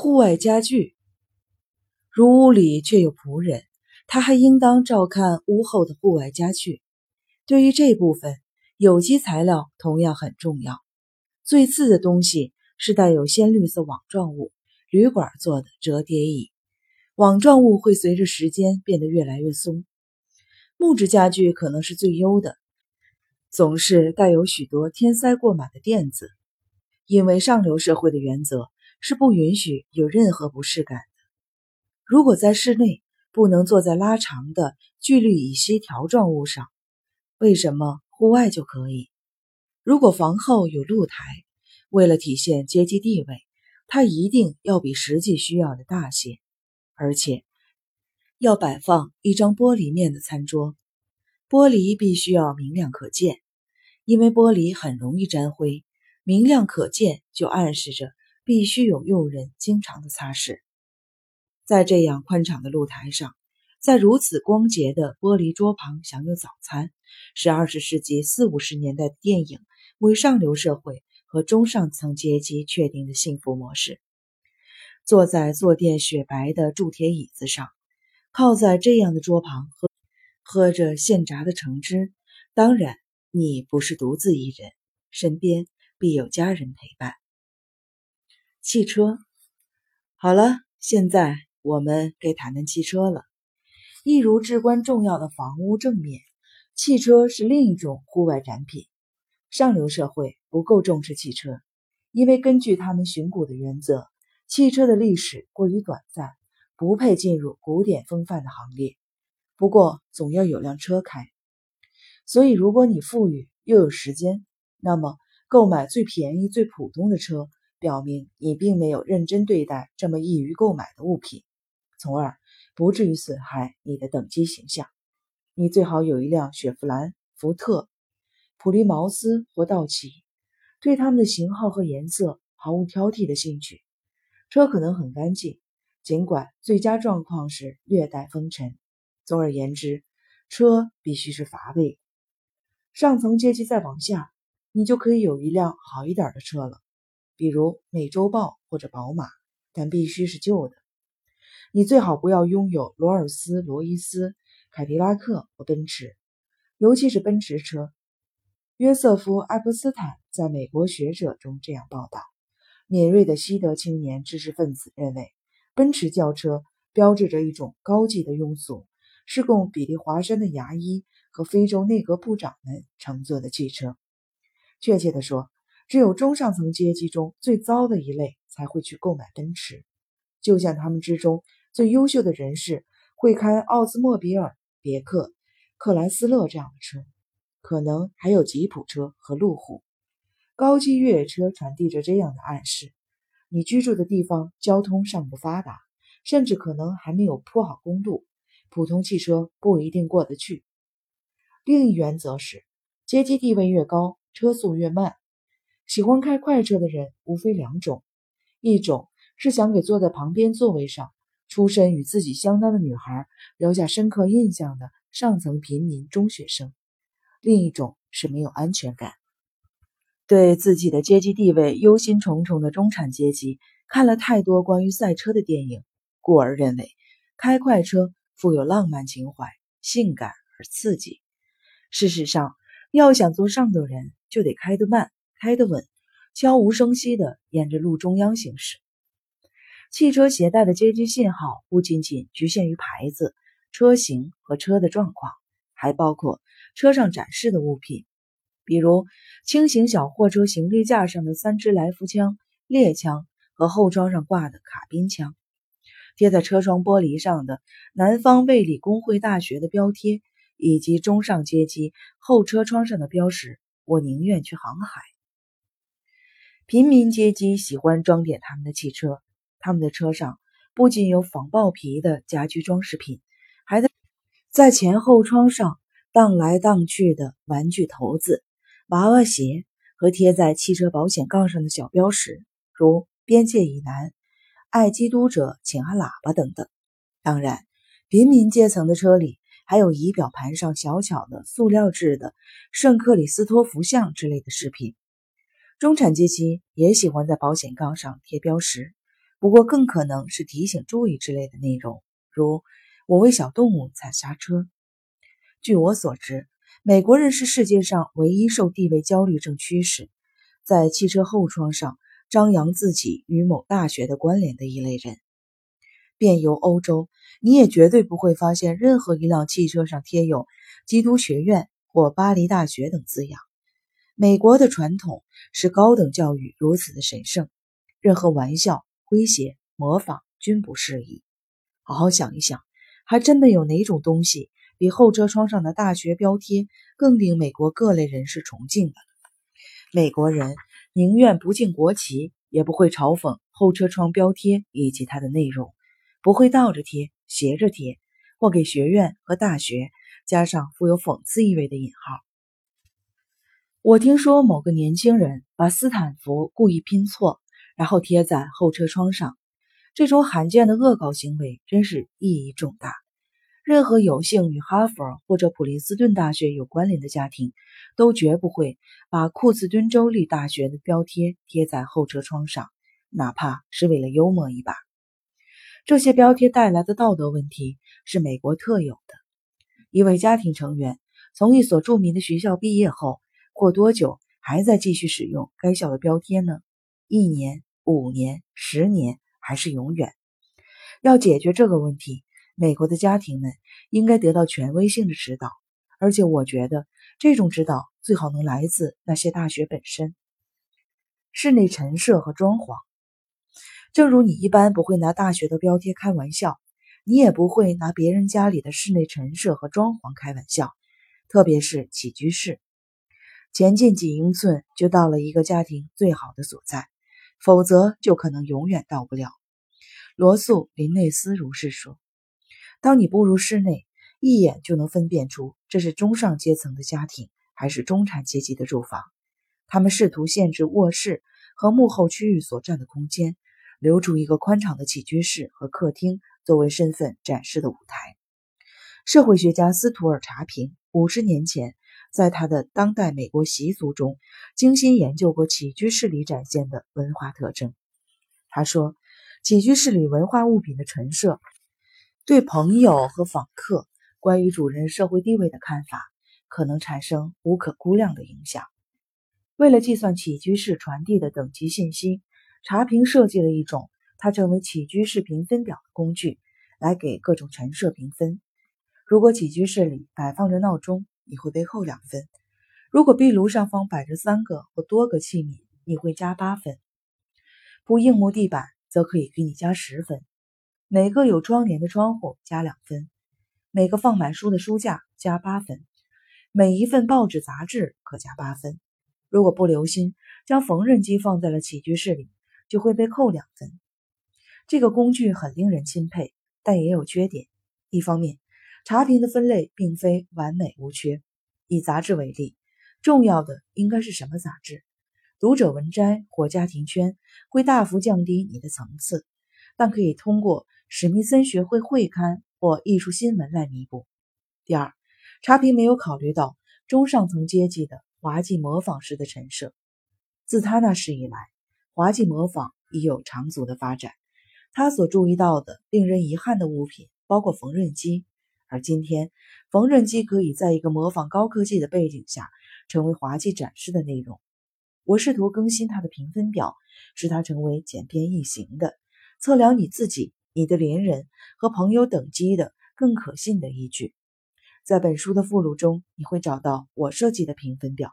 户外家具，如屋里却有仆人，他还应当照看屋后的户外家具。对于这部分，有机材料同样很重要。最次的东西是带有鲜绿色网状物、铝管做的折叠椅，网状物会随着时间变得越来越松。木质家具可能是最优的，总是带有许多天塞过满的垫子，因为上流社会的原则是不允许有任何不适感的。如果在室内不能坐在拉长的聚氯乙烯条状物上，为什么户外就可以？如果房后有露台，为了体现阶级地位，它一定要比实际需要的大些，而且。要摆放一张玻璃面的餐桌，玻璃必须要明亮可见，因为玻璃很容易沾灰。明亮可见就暗示着必须有佣人经常的擦拭。在这样宽敞的露台上，在如此光洁的玻璃桌旁享用早餐，是二十世纪四五十年代的电影为上流社会和中上层阶级确定的幸福模式。坐在坐垫雪白的铸铁椅子上。靠在这样的桌旁喝喝着现榨的橙汁，当然你不是独自一人，身边必有家人陪伴。汽车，好了，现在我们该谈谈汽车了。一如至关重要的房屋正面，汽车是另一种户外展品。上流社会不够重视汽车，因为根据他们寻古的原则，汽车的历史过于短暂。不配进入古典风范的行列。不过总要有辆车开，所以如果你富裕又有时间，那么购买最便宜、最普通的车，表明你并没有认真对待这么易于购买的物品，从而不至于损害你的等级形象。你最好有一辆雪佛兰、福特、普利茅斯或道奇，对它们的型号和颜色毫无挑剔的兴趣。车可能很干净。尽管最佳状况是略带风尘，总而言之，车必须是乏味。上层阶级再往下，你就可以有一辆好一点的车了，比如美洲豹或者宝马，但必须是旧的。你最好不要拥有罗尔斯罗伊斯、凯迪拉克或奔驰，尤其是奔驰车。约瑟夫·爱泼斯坦在美国学者中这样报道。敏锐的西德青年知识分子认为。奔驰轿车标志着一种高级的庸俗，是供比利华山的牙医和非洲内阁部长们乘坐的汽车。确切地说，只有中上层阶级中最糟的一类才会去购买奔驰，就像他们之中最优秀的人士会开奥兹莫比尔、别克、克莱斯勒这样的车，可能还有吉普车和路虎。高级越野车传递着这样的暗示。你居住的地方交通尚不发达，甚至可能还没有铺好公路，普通汽车不一定过得去。另一原则是，阶级地位越高，车速越慢。喜欢开快车的人无非两种：一种是想给坐在旁边座位上、出身与自己相当的女孩留下深刻印象的上层平民中学生；另一种是没有安全感。对自己的阶级地位忧心忡忡的中产阶级，看了太多关于赛车的电影，故而认为开快车富有浪漫情怀、性感而刺激。事实上，要想做上等人，就得开得慢、开得稳，悄无声息地沿着路中央行驶。汽车携带的阶级信号不仅仅局限于牌子、车型和车的状况，还包括车上展示的物品。比如轻型小货车行李架上的三支来福枪、猎枪和后窗上挂的卡宾枪，贴在车窗玻璃上的南方卫理公会大学的标贴，以及中上阶级后车窗上的标识：“我宁愿去航海。”平民阶级喜欢装点他们的汽车，他们的车上不仅有仿豹皮的家居装饰品，还在在前后窗上荡来荡去的玩具头子。娃娃鞋和贴在汽车保险杠上的小标识，如“边界以南，爱基督者请按喇叭”等等。当然，平民阶层的车里还有仪表盘上小巧的塑料制的圣克里斯托弗像之类的饰品。中产阶级也喜欢在保险杠上贴标识，不过更可能是提醒注意之类的内容，如“我为小动物踩刹车”。据我所知，美国人是世界上唯一受地位焦虑症驱使，在汽车后窗上张扬自己与某大学的关联的一类人。遍游欧洲，你也绝对不会发现任何一辆汽车上贴有“基督学院”或“巴黎大学”等字样。美国的传统是高等教育如此的神圣，任何玩笑、诙谐、模仿均不适宜。好好想一想，还真没有哪种东西。比后车窗上的大学标贴更令美国各类人士崇敬了。美国人宁愿不敬国旗，也不会嘲讽后车窗标贴以及它的内容，不会倒着贴、斜着贴，或给学院和大学加上富有讽刺意味的引号。我听说某个年轻人把斯坦福故意拼错，然后贴在后车窗上，这种罕见的恶搞行为真是意义重大。任何有幸与哈佛或者普林斯顿大学有关联的家庭，都绝不会把库茨敦州立大学的标贴贴在后车窗上，哪怕是为了幽默一把。这些标贴带来的道德问题是美国特有的。一位家庭成员从一所著名的学校毕业后，过多久还在继续使用该校的标贴呢？一年、五年、十年，还是永远？要解决这个问题。美国的家庭们应该得到权威性的指导，而且我觉得这种指导最好能来自那些大学本身。室内陈设和装潢，正如你一般不会拿大学的标贴开玩笑，你也不会拿别人家里的室内陈设和装潢开玩笑，特别是起居室。前进几英寸就到了一个家庭最好的所在，否则就可能永远到不了。罗素·林内斯如是说。当你步入室内，一眼就能分辨出这是中上阶层的家庭还是中产阶级的住房。他们试图限制卧室和幕后区域所占的空间，留出一个宽敞的起居室和客厅作为身份展示的舞台。社会学家斯图尔查平五十年前在他的《当代美国习俗》中精心研究过起居室里展现的文化特征。他说，起居室里文化物品的陈设。对朋友和访客关于主人社会地位的看法，可能产生无可估量的影响。为了计算起居室传递的等级信息，查评设计了一种他称为起居室评分表的工具，来给各种陈设评分。如果起居室里摆放着闹钟，你会被扣两分；如果壁炉上方摆着三个或多个器皿，你会加八分；铺硬木地板则可以给你加十分。每个有窗帘的窗户加两分，每个放满书的书架加八分，每一份报纸杂志可加八分。如果不留心将缝纫机放在了起居室里，就会被扣两分。这个工具很令人钦佩，但也有缺点。一方面，茶评的分类并非完美无缺。以杂志为例，重要的应该是什么杂志？读者文摘或家庭圈会大幅降低你的层次，但可以通过。史密森学会会刊或艺术新闻来弥补。第二，茶评没有考虑到中上层阶级的滑稽模仿式的陈设。自他那时以来，滑稽模仿已有长足的发展。他所注意到的令人遗憾的物品包括缝纫机，而今天，缝纫机可以在一个模仿高科技的背景下成为滑稽展示的内容。我试图更新它的评分表，使它成为简便易行的，测量你自己。你的邻人和朋友等级的更可信的依据，在本书的附录中，你会找到我设计的评分表。